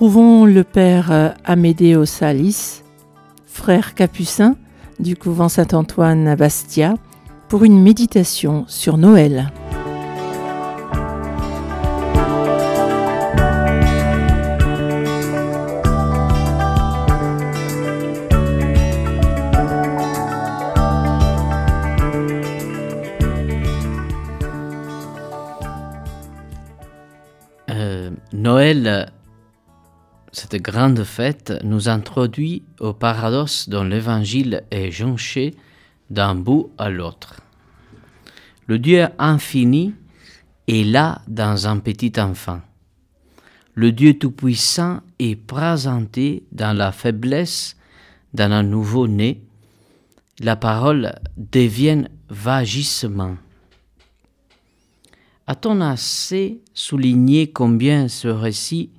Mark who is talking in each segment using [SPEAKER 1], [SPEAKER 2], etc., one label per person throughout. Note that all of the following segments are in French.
[SPEAKER 1] retrouvons le père euh, Amédéo Salis, frère capucin du couvent Saint-Antoine à Bastia, pour une méditation sur Noël.
[SPEAKER 2] Cette grande fête, nous introduit au paradoxe dont l'évangile est jonché d'un bout à l'autre. Le Dieu infini est là dans un petit enfant. Le Dieu Tout-Puissant est présenté dans la faiblesse d'un un nouveau-né. La parole devient vagissement. A-t-on assez souligné combien ce récit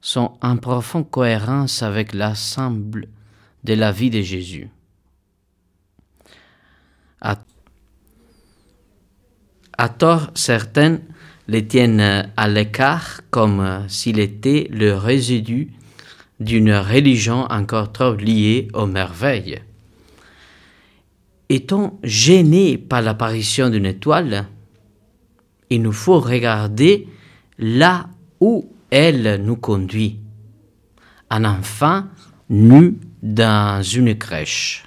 [SPEAKER 2] sont en profonde cohérence avec l'ensemble de la vie de Jésus à, tort, certains les tiennent à l'écart comme s'il était le résidu d'une religion encore trop liée aux merveilles. Est-on gêné par l'apparition d'une étoile Il nous faut regarder là où elle nous conduit. Un enfant nu dans une crèche.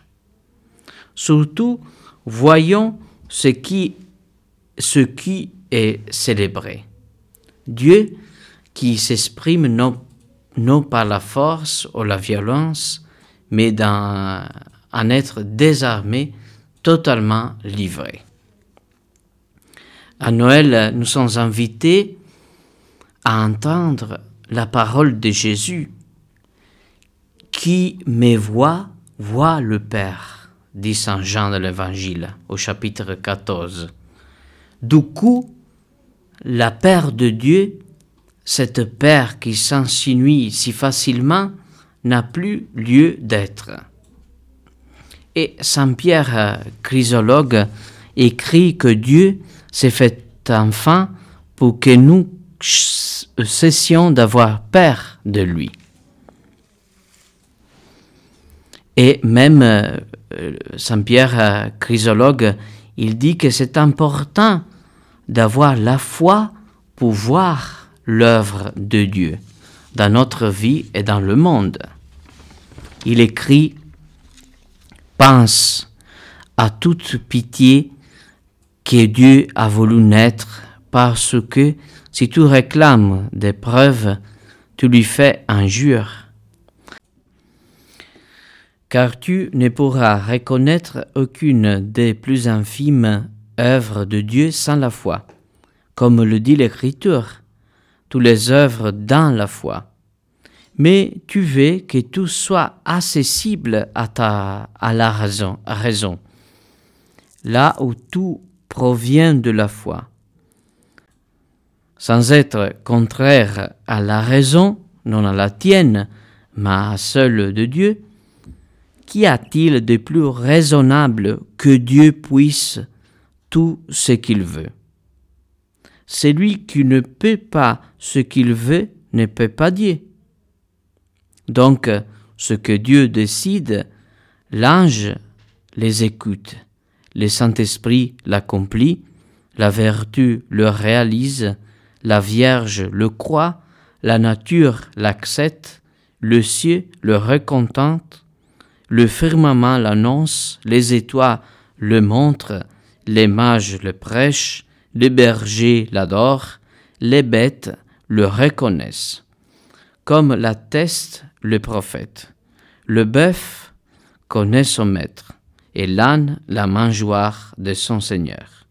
[SPEAKER 2] Surtout, voyons ce qui, est célébré. Dieu qui s'exprime non, non par la force ou la violence, mais dans un être désarmé, totalement livré. À Noël, nous sommes invités à entendre la parole de Jésus. Qui me voit, voit le Père, dit Saint Jean de l'Évangile au chapitre 14. Du coup, la Père de Dieu, cette Père qui s'insinue si facilement, n'a plus lieu d'être. Et Saint Pierre Chrysologue écrit que Dieu s'est fait enfant pour que nous cessions d'avoir peur de lui. Et même euh, Saint Pierre euh, Chrysologue, il dit que c'est important d'avoir la foi pour voir l'œuvre de Dieu dans notre vie et dans le monde. Il écrit Pense à toute pitié que Dieu a voulu naître parce que si tu réclames des preuves, tu lui fais injure. Car tu ne pourras reconnaître aucune des plus infimes œuvres de Dieu sans la foi. Comme le dit l'Écriture, toutes les œuvres dans la foi. Mais tu veux que tout soit accessible à, ta, la raison, raison, là où tout provient de la foi sans être contraire à la raison, non à la tienne, mais à celle de Dieu, qu'y a-t-il de plus raisonnable que Dieu puisse tout ce qu'il veut? Celui qui ne peut pas ce qu'il veut ne peut pas Dieu. Donc, ce que Dieu décide, l'ange les écoute, le Saint-Esprit l'accomplit, la vertu le réalise, la Vierge le croit, la nature l'accepte, le ciel le recontente, le firmament l'annonce, les étoiles le montrent, les mages le prêchent, les bergers l'adorent, les bêtes le reconnaissent. Comme l'atteste le prophète, le bœuf connaît son maître, et l'âne la mangeoire de son Seigneur.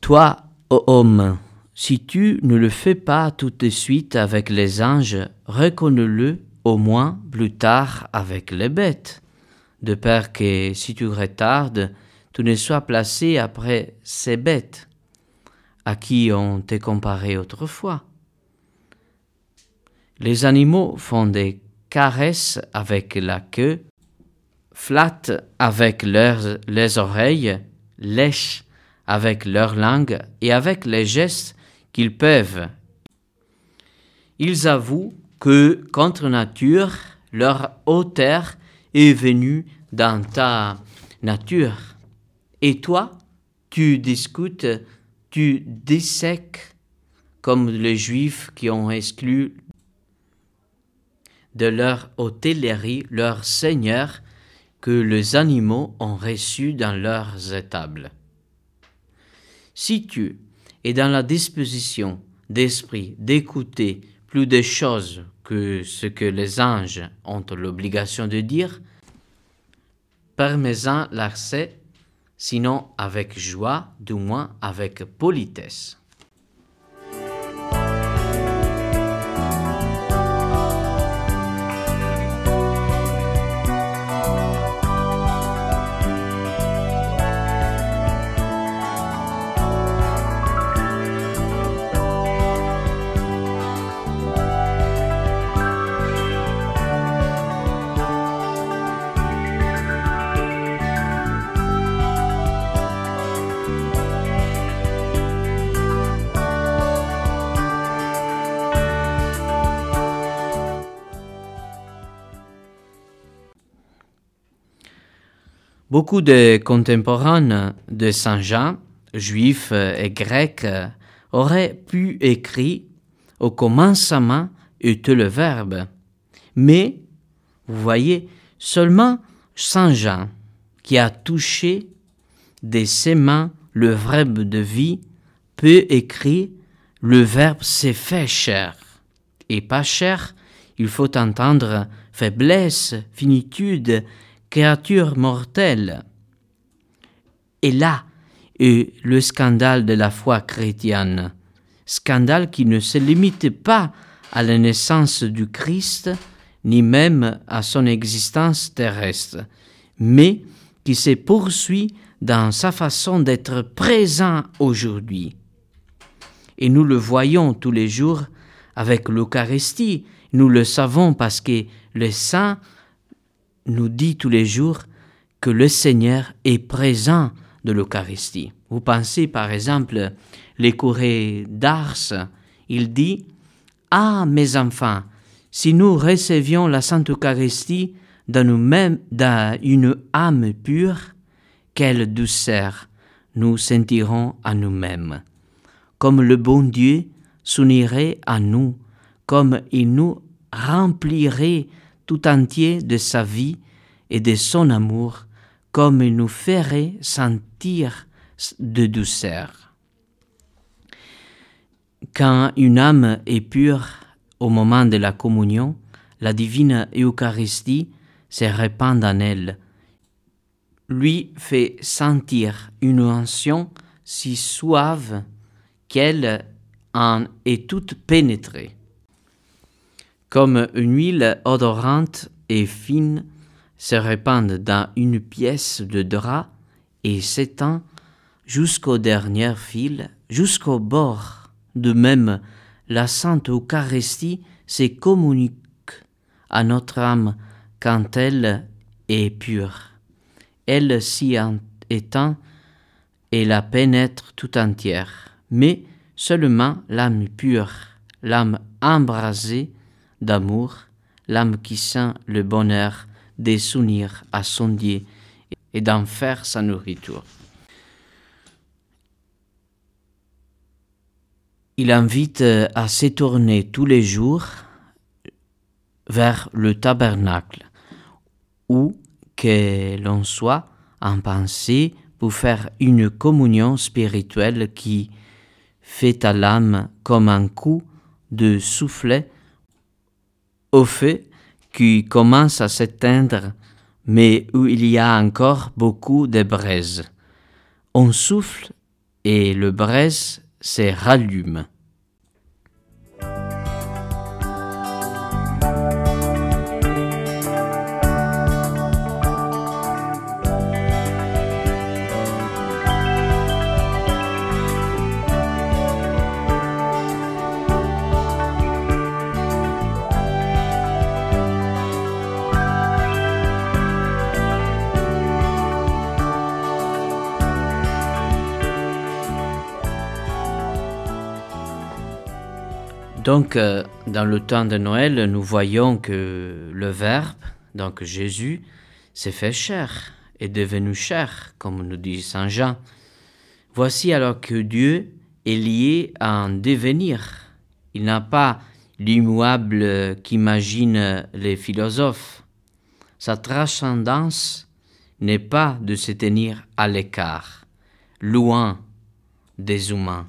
[SPEAKER 2] Toi, ô homme, si tu ne le fais pas tout de suite avec les anges, reconnais-le au moins plus tard avec les bêtes, de peur que si tu retardes, tu ne sois placé après ces bêtes à qui on t'est comparé autrefois. Les animaux font des caresses avec la queue, flattent avec leurs, les oreilles, lèchent avec leur langue et avec les gestes qu'ils peuvent. Ils avouent que contre nature, leur auteur est venu dans ta nature. Et toi, tu discutes, tu dissèques comme les Juifs qui ont exclu de leur hôtellerie leur Seigneur que les animaux ont reçu dans leurs étables. Si tu es dans la disposition d'esprit d'écouter plus de choses que ce que les anges ont l'obligation de dire, permets-en l'accès, sinon avec joie, du moins avec politesse. Beaucoup de contemporains de Saint Jean, juifs et grecs, auraient pu écrire au commencement était le Verbe. Mais, vous voyez, seulement Saint Jean, qui a touché de ses mains le Verbe de vie, peut écrire le Verbe s'est fait chair. Et pas cher, il faut entendre faiblesse, finitude, créature mortelle. Et là est le scandale de la foi chrétienne, scandale qui ne se limite pas à la naissance du Christ, ni même à son existence terrestre, mais qui se poursuit dans sa façon d'être présent aujourd'hui. Et nous le voyons tous les jours avec l'Eucharistie, nous le savons parce que le saint nous dit tous les jours que le Seigneur est présent de l'Eucharistie. Vous pensez par exemple les courées d'Ars, il dit Ah, mes enfants, si nous recevions la Sainte Eucharistie dans nous-mêmes, dans une âme pure, quelle douceur nous sentirons à nous-mêmes. Comme le bon Dieu s'unirait à nous, comme il nous remplirait tout entier de sa vie et de son amour, comme il nous ferait sentir de douceur. Quand une âme est pure au moment de la communion, la divine Eucharistie se répand en elle, lui fait sentir une onction si suave qu'elle en est toute pénétrée comme une huile odorante et fine se répand dans une pièce de drap et s'étend jusqu'au dernier fil, jusqu'au bord. De même, la Sainte Eucharistie se communique à notre âme quand elle est pure. Elle s'y étend et la pénètre tout entière, mais seulement l'âme pure, l'âme embrasée d'amour, l'âme qui sent le bonheur de s'unir à son Dieu et d'en faire sa nourriture. Il invite à s'étourner tous les jours vers le tabernacle, où que l'on soit en pensée pour faire une communion spirituelle qui fait à l'âme comme un coup de soufflet au feu qui commence à s'éteindre, mais où il y a encore beaucoup de braises. On souffle et le braise se rallume. Donc, euh, dans le temps de Noël, nous voyons que le Verbe, donc Jésus, s'est fait chair, est devenu chair, comme nous dit Saint Jean. Voici alors que Dieu est lié à un devenir. Il n'a pas l'immuable qu'imaginent les philosophes. Sa transcendance n'est pas de se tenir à l'écart, loin des humains.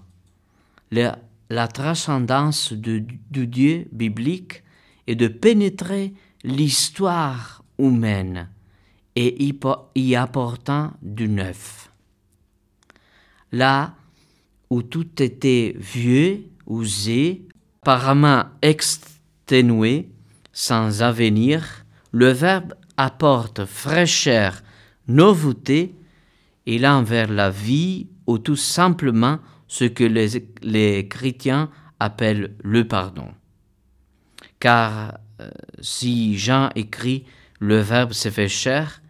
[SPEAKER 2] La transcendance du Dieu biblique est de pénétrer l'histoire humaine et y apportant du neuf. Là où tout était vieux, usé, apparemment exténué, sans avenir, le Verbe apporte fraîcheur, nouveauté, et envers la vie ou tout simplement ce que les, les chrétiens appellent le pardon. Car euh, si Jean écrit le Verbe s'est fait chair,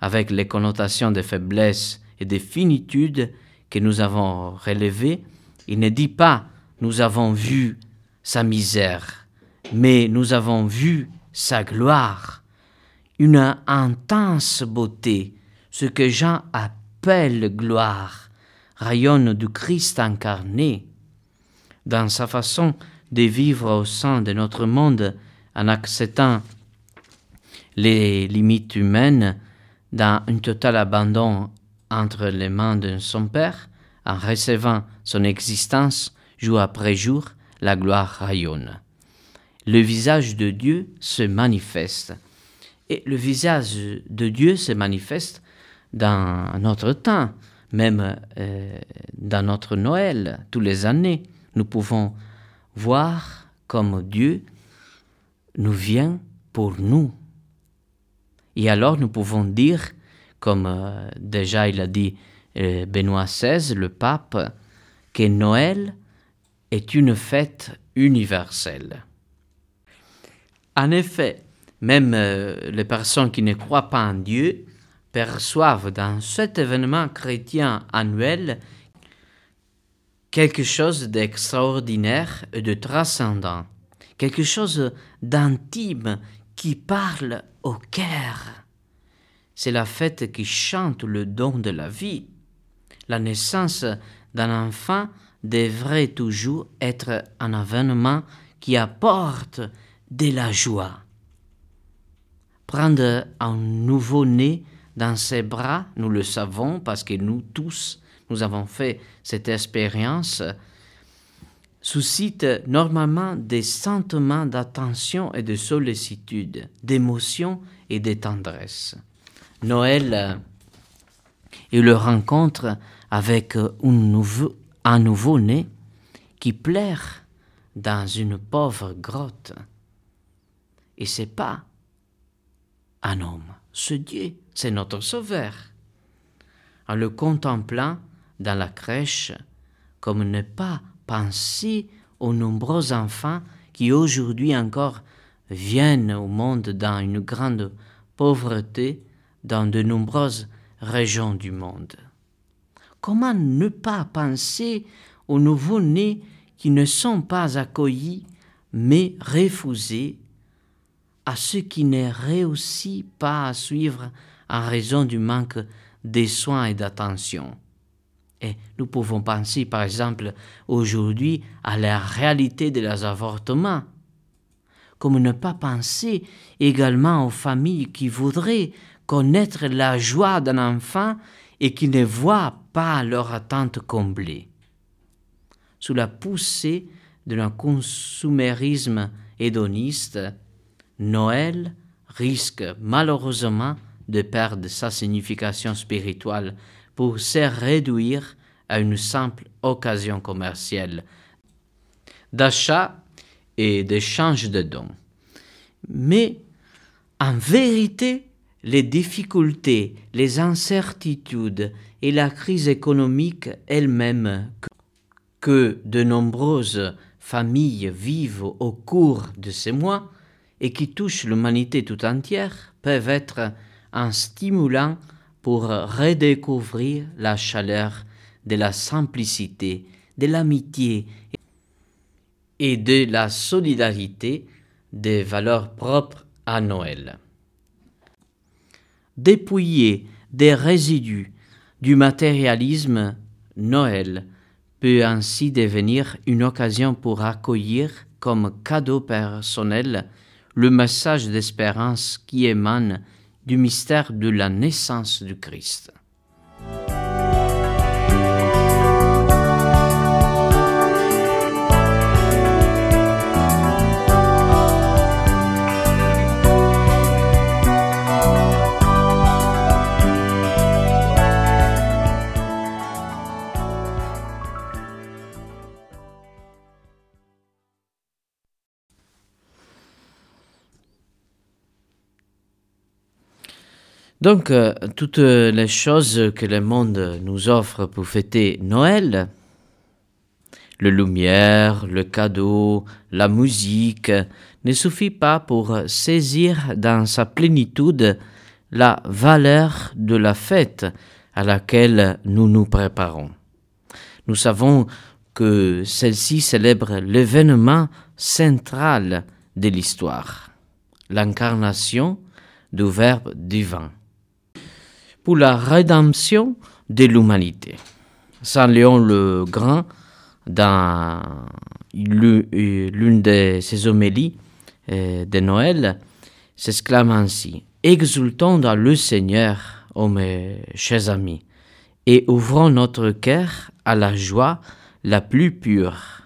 [SPEAKER 2] avec les connotations de faiblesse et de finitude que nous avons relevées, il ne dit pas nous avons vu sa misère, mais nous avons vu sa gloire, une intense beauté, ce que Jean appelle gloire, rayonne du Christ incarné. Dans sa façon de vivre au sein de notre monde, en acceptant les limites humaines, dans un total abandon entre les mains de son Père, en recevant son existence jour après jour, la gloire rayonne. Le visage de Dieu se manifeste. Et le visage de Dieu se manifeste dans notre temps, même euh, dans notre Noël, tous les années. Nous pouvons voir comme Dieu nous vient pour nous. Et alors nous pouvons dire, comme euh, déjà il a dit euh, Benoît XVI, le pape, que Noël est une fête universelle. En effet, même les personnes qui ne croient pas en Dieu perçoivent dans cet événement chrétien annuel quelque chose d'extraordinaire et de transcendant, quelque chose d'intime qui parle au cœur. C'est la fête qui chante le don de la vie. La naissance d'un enfant devrait toujours être un événement qui apporte de la joie. Prendre un nouveau-né dans ses bras, nous le savons parce que nous tous, nous avons fait cette expérience, suscite normalement des sentiments d'attention et de sollicitude, d'émotion et de tendresse. Noël et le rencontre avec un nouveau, un nouveau-né qui plaire dans une pauvre grotte. Et c'est pas un homme, ce Dieu, c'est notre Sauveur. En le contemplant dans la crèche, comme ne pas penser aux nombreux enfants qui aujourd'hui encore viennent au monde dans une grande pauvreté dans de nombreuses régions du monde. Comment ne pas penser aux nouveaux-nés qui ne sont pas accueillis, mais refusés, à ceux qui ne réussissent pas à suivre en raison du manque de soins et d'attention. Et nous pouvons penser par exemple aujourd'hui à la réalité de les avortements. Comme ne pas penser également aux familles qui voudraient connaître la joie d'un enfant et qui ne voient pas leur attente comblée. Sous la poussée d'un consumérisme hédoniste, Noël risque malheureusement de perdre sa signification spirituelle pour se réduire à une simple occasion commerciale d'achat et d'échange de dons. Mais en vérité, les difficultés, les incertitudes et la crise économique elle-même que de nombreuses familles vivent au cours de ces mois et qui touchent l'humanité tout entière peuvent être un stimulant pour redécouvrir la chaleur de la simplicité, de l'amitié et de la solidarité des valeurs propres à Noël. Dépouillé des résidus du matérialisme, Noël peut ainsi devenir une occasion pour accueillir comme cadeau personnel le message d'espérance qui émane du mystère de la naissance du Christ. Donc, euh, toutes les choses que le monde nous offre pour fêter Noël, le lumière, le cadeau, la musique, ne suffit pas pour saisir dans sa plénitude la valeur de la fête à laquelle nous nous préparons. Nous savons que celle-ci célèbre l'événement central de l'histoire, l'incarnation du Verbe divin pour la rédemption de l'humanité. Saint Léon le Grand, dans l'une de ses homélies euh, de Noël, s'exclame ainsi Exultons dans le Seigneur, ô mes chers amis, et ouvrons notre cœur à la joie la plus pure,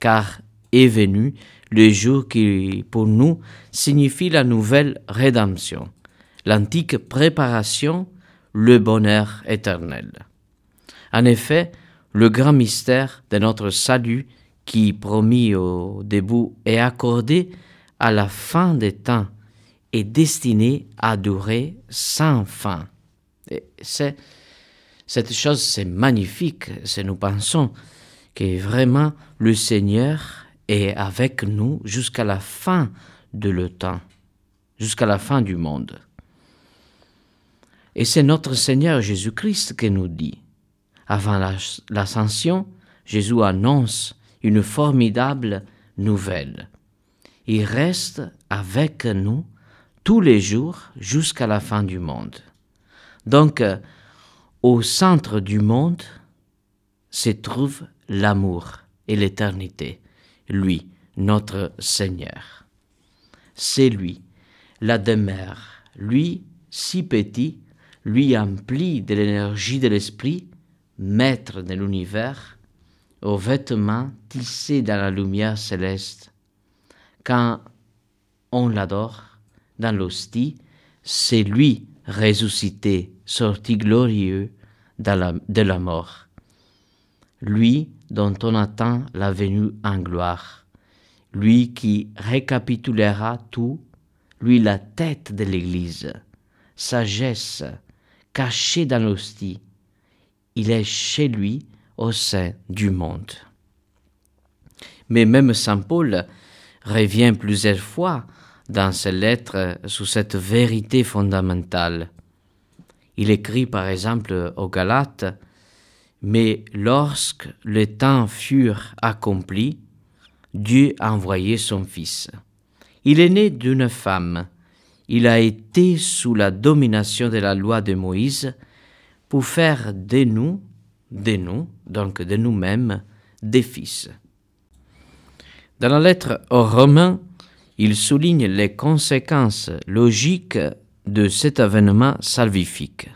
[SPEAKER 2] car est venu le jour qui, pour nous, signifie la nouvelle rédemption, l'antique préparation le bonheur éternel. En effet, le grand mystère de notre salut qui, promis au début, est accordé à la fin des temps, est destiné à durer sans fin. c'est, cette chose, c'est magnifique, c'est nous pensons que vraiment le Seigneur est avec nous jusqu'à la fin de le temps, jusqu'à la fin du monde. Et c'est notre Seigneur Jésus-Christ qui nous dit. Avant l'ascension, Jésus annonce une formidable nouvelle. Il reste avec nous tous les jours jusqu'à la fin du monde. Donc, au centre du monde se trouve l'amour et l'éternité, lui, notre Seigneur. C'est lui, la demeure, lui, si petit, lui empli de l'énergie de l'esprit, maître de l'univers, aux vêtements tissés dans la lumière céleste. Quand on l'adore dans l'hostie, c'est lui ressuscité, sorti glorieux de la mort. Lui dont on attend la venue en gloire. Lui qui récapitulera tout, lui la tête de l'Église, sagesse, caché dans l'hostie. Il est chez lui au sein du monde. Mais même Saint Paul revient plusieurs fois dans ses lettres sur cette vérité fondamentale. Il écrit par exemple aux Galates, Mais lorsque les temps furent accomplis, Dieu a envoyé son Fils. Il est né d'une femme, il a été sous la domination de la loi de Moïse pour faire de nous, de nous, donc de nous-mêmes, des fils. Dans la lettre aux Romains, il souligne les conséquences logiques de cet événement salvifique.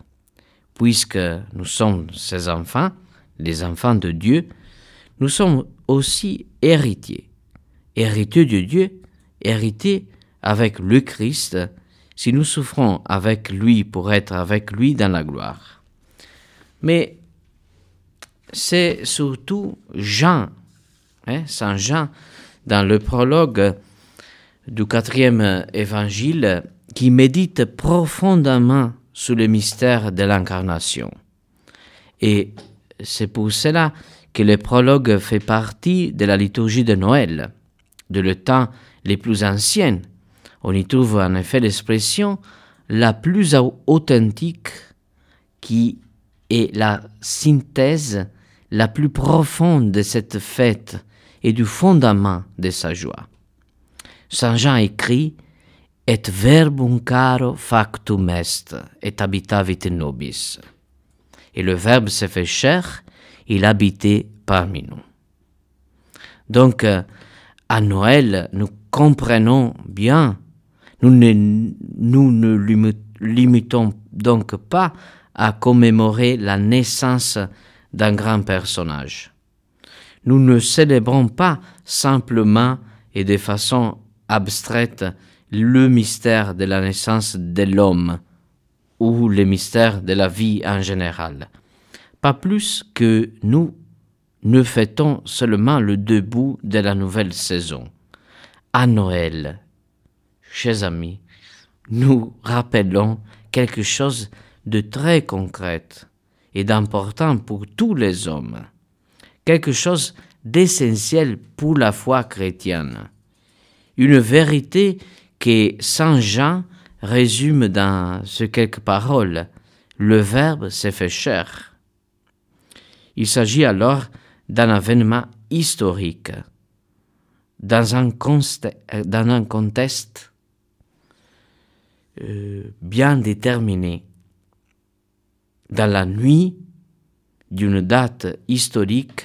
[SPEAKER 2] Puisque nous sommes ses enfants, les enfants de Dieu, nous sommes aussi héritiers. Héritiers de Dieu, héritiers avec le Christ, si nous souffrons avec lui pour être avec lui dans la gloire. Mais c'est surtout Jean, hein, Saint Jean, dans le prologue du quatrième évangile, qui médite profondément sur le mystère de l'incarnation. Et c'est pour cela que le prologue fait partie de la liturgie de Noël, de le temps les plus anciens on y trouve en effet l'expression la plus authentique qui est la synthèse la plus profonde de cette fête et du fondament de sa joie. Saint Jean écrit Et verbum caro factum est, et habitavit nobis. Et le Verbe s'est fait chair, il habitait parmi nous. Donc, euh, à Noël, nous comprenons bien, nous ne, nous ne limitons donc pas à commémorer la naissance d'un grand personnage. Nous ne célébrons pas simplement et de façon abstraite le mystère de la naissance de l'homme ou le mystère de la vie en général. Pas plus que nous ne fêtons seulement le début de la nouvelle saison. À Noël, chers amis, nous rappelons quelque chose de très concret et d'important pour tous les hommes, quelque chose d'essentiel pour la foi chrétienne, une vérité que Saint Jean résume dans ce quelques paroles. Le Verbe s'est fait chair. Il s'agit alors d'un événement historique, dans un, dans un contexte euh, bien déterminé dans la nuit d'une date historique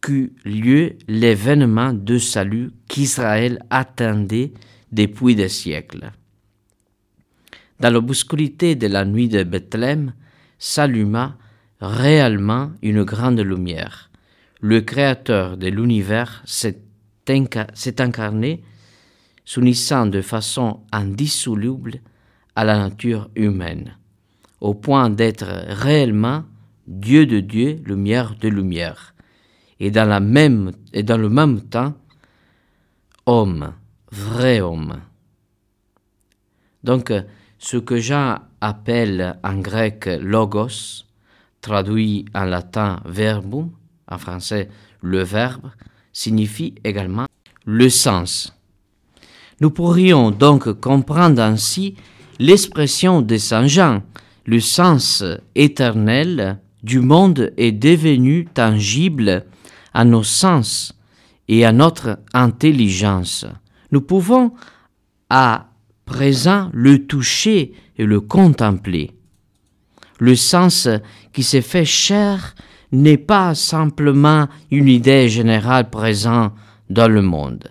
[SPEAKER 2] qu'eut lieu l'événement de salut qu'Israël attendait depuis des siècles. Dans l'obscurité de la nuit de Bethléem s'alluma réellement une grande lumière. Le Créateur de l'univers s'est incarné, s'unissant de façon indissoluble à la nature humaine au point d'être réellement Dieu de Dieu, lumière de lumière, et dans, même, et dans le même temps, homme, vrai homme. Donc, ce que Jean appelle en grec logos, traduit en latin verbum, en français le verbe, signifie également le sens. Nous pourrions donc comprendre ainsi l'expression de Saint Jean le sens éternel du monde est devenu tangible à nos sens et à notre intelligence. Nous pouvons à présent le toucher et le contempler. Le sens qui s'est fait cher n'est pas simplement une idée générale présente dans le monde.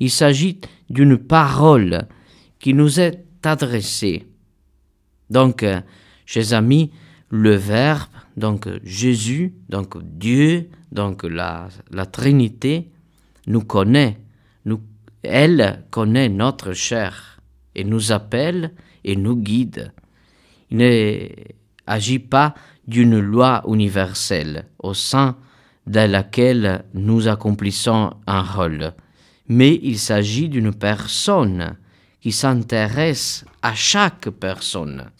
[SPEAKER 2] Il s'agit d'une parole qui nous est adressée. Donc, Chers amis, le Verbe, donc Jésus, donc Dieu, donc la, la Trinité, nous connaît, nous, elle connaît notre chair et nous appelle et nous guide. Il n'agit pas d'une loi universelle au sein de laquelle nous accomplissons un rôle, mais il s'agit d'une personne qui s'intéresse à chaque personne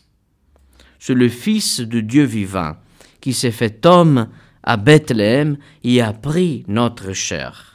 [SPEAKER 2] c'est le Fils de Dieu vivant, qui s'est fait homme à Bethléem et a pris notre chair.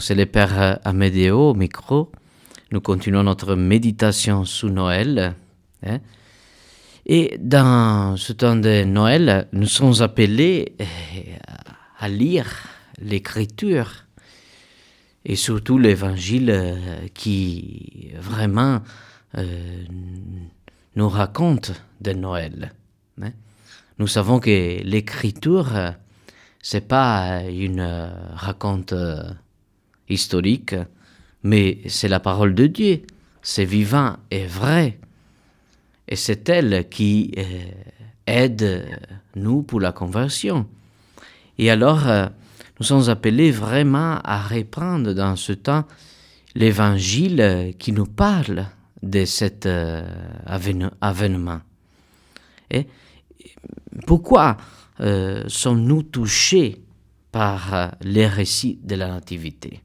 [SPEAKER 2] C'est le Père Amédéo au micro. Nous continuons notre méditation sous Noël. Hein. Et dans ce temps de Noël, nous sommes appelés euh, à lire l'Écriture et surtout l'Évangile euh, qui vraiment euh, nous raconte de Noël. Hein. Nous savons que l'Écriture, c'est pas une raconte historique, mais c'est la parole de Dieu. C'est vivant et vrai. Et c'est elle qui euh, aide nous pour la conversion. Et alors, euh, nous sommes appelés vraiment à reprendre dans ce temps l'évangile qui nous parle de cet euh, avènement. Et pourquoi sommes-nous touchés par les récits de la Nativité?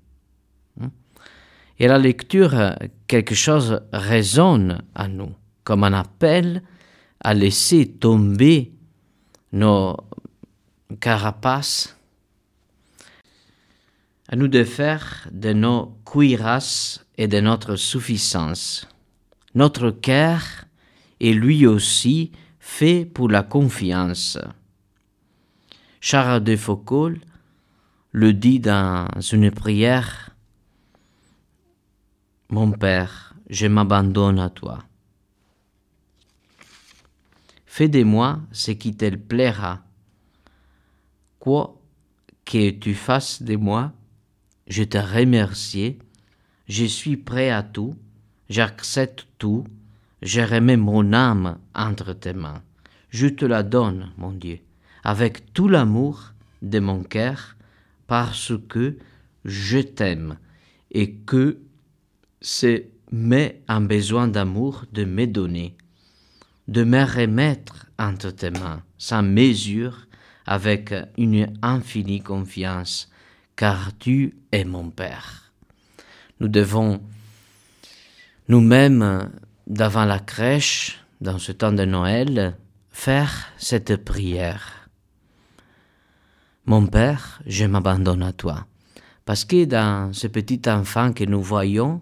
[SPEAKER 2] Et la lecture, quelque chose résonne à nous, comme un appel à laisser tomber nos carapaces, à nous de faire de nos cuirasses et de notre suffisance. Notre cœur est lui aussi fait pour la confiance. Charles de Foucault le dit dans une prière mon Père, je m'abandonne à toi. Fais de moi ce qui te plaira. Quoi que tu fasses de moi, je te remercie, je suis prêt à tout, j'accepte tout, je remets mon âme entre tes mains. Je te la donne, mon Dieu, avec tout l'amour de mon cœur, parce que je t'aime et que c'est mais un besoin d'amour de me donner, de me remettre entre tes mains, sans mesure, avec une infinie confiance, car tu es mon Père. Nous devons nous-mêmes, devant la crèche, dans ce temps de Noël, faire cette prière. Mon Père, je m'abandonne à toi. Parce que dans ce petit enfant que nous voyons,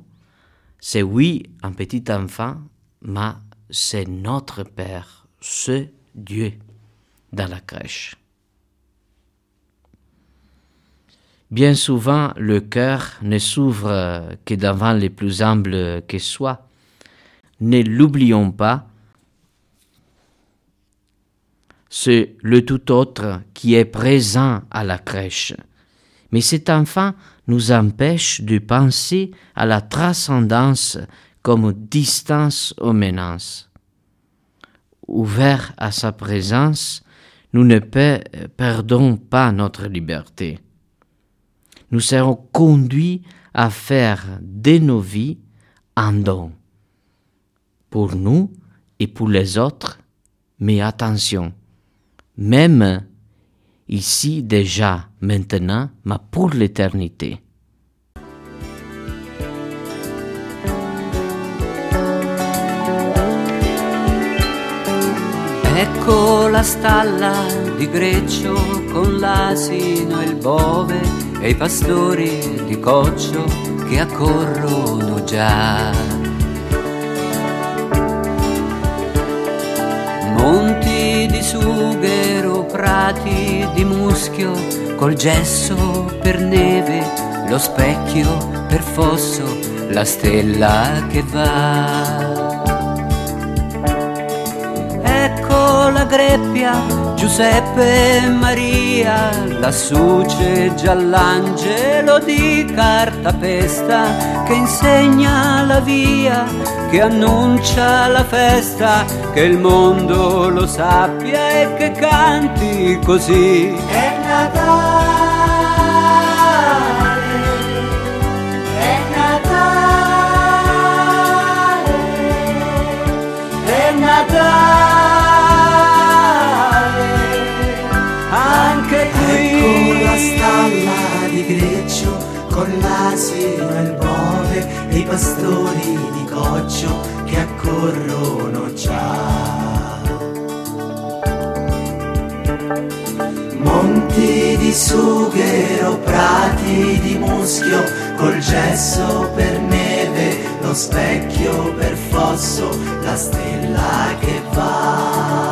[SPEAKER 2] c'est oui un petit enfant, mais c'est notre Père, ce Dieu dans la crèche. Bien souvent, le cœur ne s'ouvre que devant les plus humbles que soit. Ne l'oublions pas, c'est le tout autre qui est présent à la crèche. Mais cet enfant nous empêche de penser à la transcendance comme distance aux menaces. Ouvert à sa présence, nous ne perdons pas notre liberté. Nous serons conduits à faire de nos vies un don, pour nous et pour les autres, mais attention, même ici déjà, maintenant, mais pour l'éternité.
[SPEAKER 3] Ecco la stalla di Greccio con l'asino e il bove e i pastori di Coccio che accorrono già. Monti di sughero, prati di muschio, col gesso per neve, lo specchio per fosso, la stella che va. Greppia, Giuseppe e Maria, lassù c'è già l'angelo di cartapesta che insegna la via, che annuncia la festa, che il mondo lo sappia e che canti così. È Natale.
[SPEAKER 4] Con l'asino e il bove e i pastori di coccio che accorrono già. Monti di sughero, prati di muschio, col gesso per neve, lo specchio per fosso, la stella che va.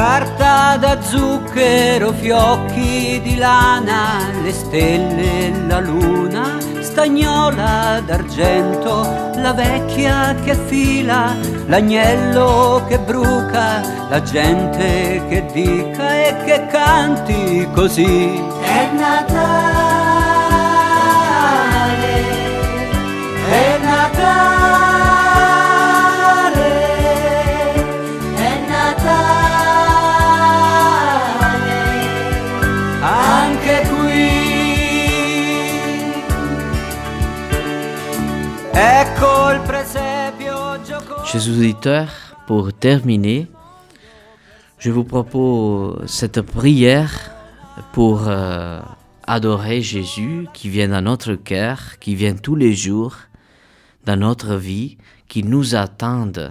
[SPEAKER 3] Carta da zucchero, fiocchi di lana, le stelle la luna, stagnola d'argento, la vecchia che fila, l'agnello che bruca, la gente che dica e che canti così.
[SPEAKER 4] È Natale,
[SPEAKER 2] Chers auditeurs, pour terminer, je vous propose cette prière pour euh, adorer Jésus qui vient dans notre cœur, qui vient tous les jours dans notre vie, qui nous attendent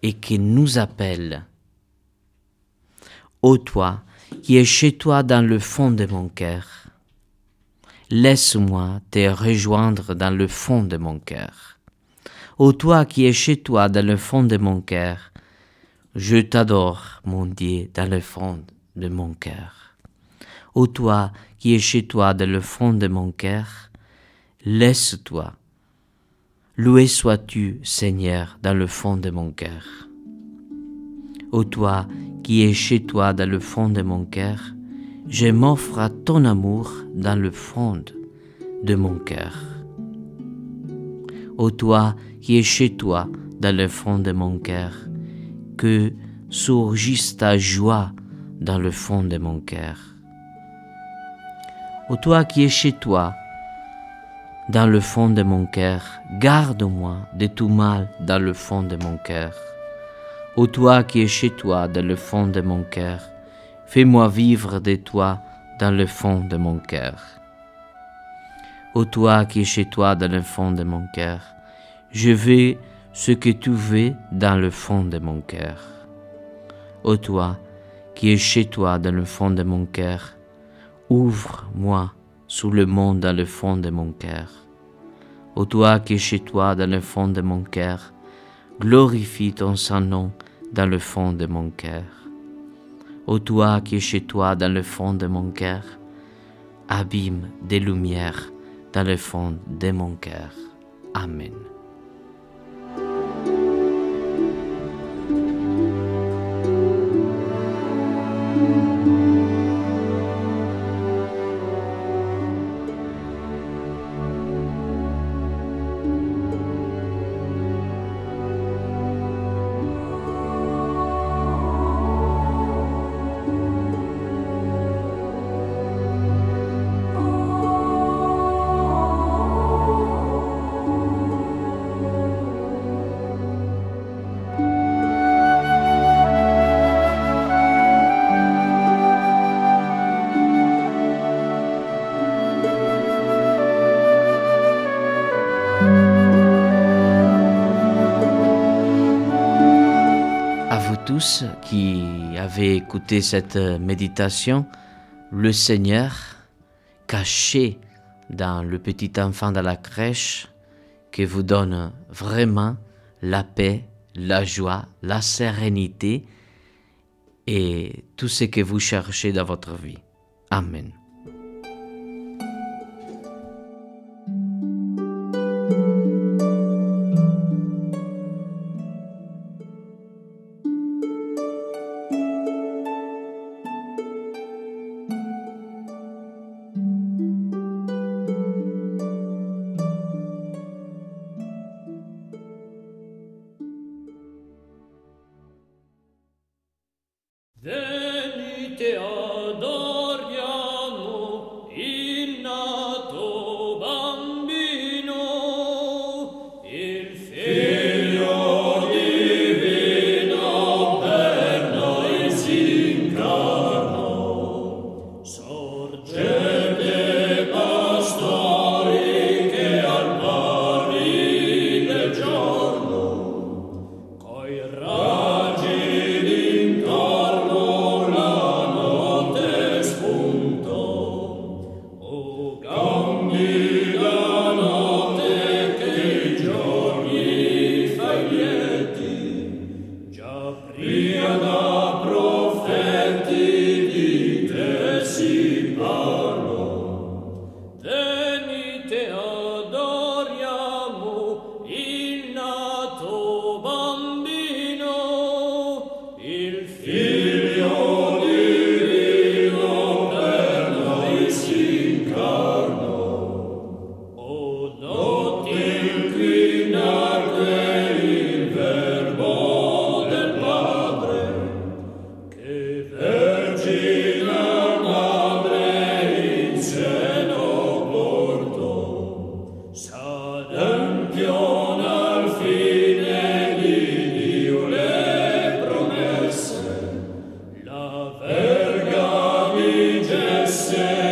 [SPEAKER 2] et qui nous appelle. Ô toi qui es chez toi dans le fond de mon cœur, laisse-moi te rejoindre dans le fond de mon cœur. Ô toi qui es chez toi dans le fond de mon cœur, je t'adore, mon Dieu, dans le fond de mon cœur. Ô toi qui es chez toi dans le fond de mon cœur, laisse-toi. Loué sois-tu, Seigneur, dans le fond de mon cœur. Ô toi qui es chez toi dans le fond de mon cœur, je m'offre à ton amour dans le fond de mon cœur. Ô toi qui es chez toi dans le fond de mon cœur, que surgisse ta joie dans le fond de mon cœur. Ô toi qui es chez toi dans le fond de mon cœur, garde-moi de tout mal dans le fond de mon cœur. Ô toi qui es chez toi dans le fond de mon cœur, fais-moi vivre de toi dans le fond de mon cœur. Ô toi qui es chez toi dans le fond de mon cœur, je veux ce que tu veux dans le fond de mon cœur. Ô toi qui es chez toi dans le fond de mon cœur, ouvre-moi sous le monde dans le fond de mon cœur. Ô toi qui es chez toi dans le fond de mon cœur, glorifie ton Saint-Nom dans le fond de mon cœur. Ô toi qui es chez toi dans le fond de mon cœur, abîme des lumières dans le fond de mon cœur. Amen. Qui avez écouté cette méditation, le Seigneur, caché dans le petit enfant de la crèche, qui vous donne vraiment la paix, la joie, la sérénité et tout ce que vous cherchez dans votre vie. Amen.
[SPEAKER 5] blessed.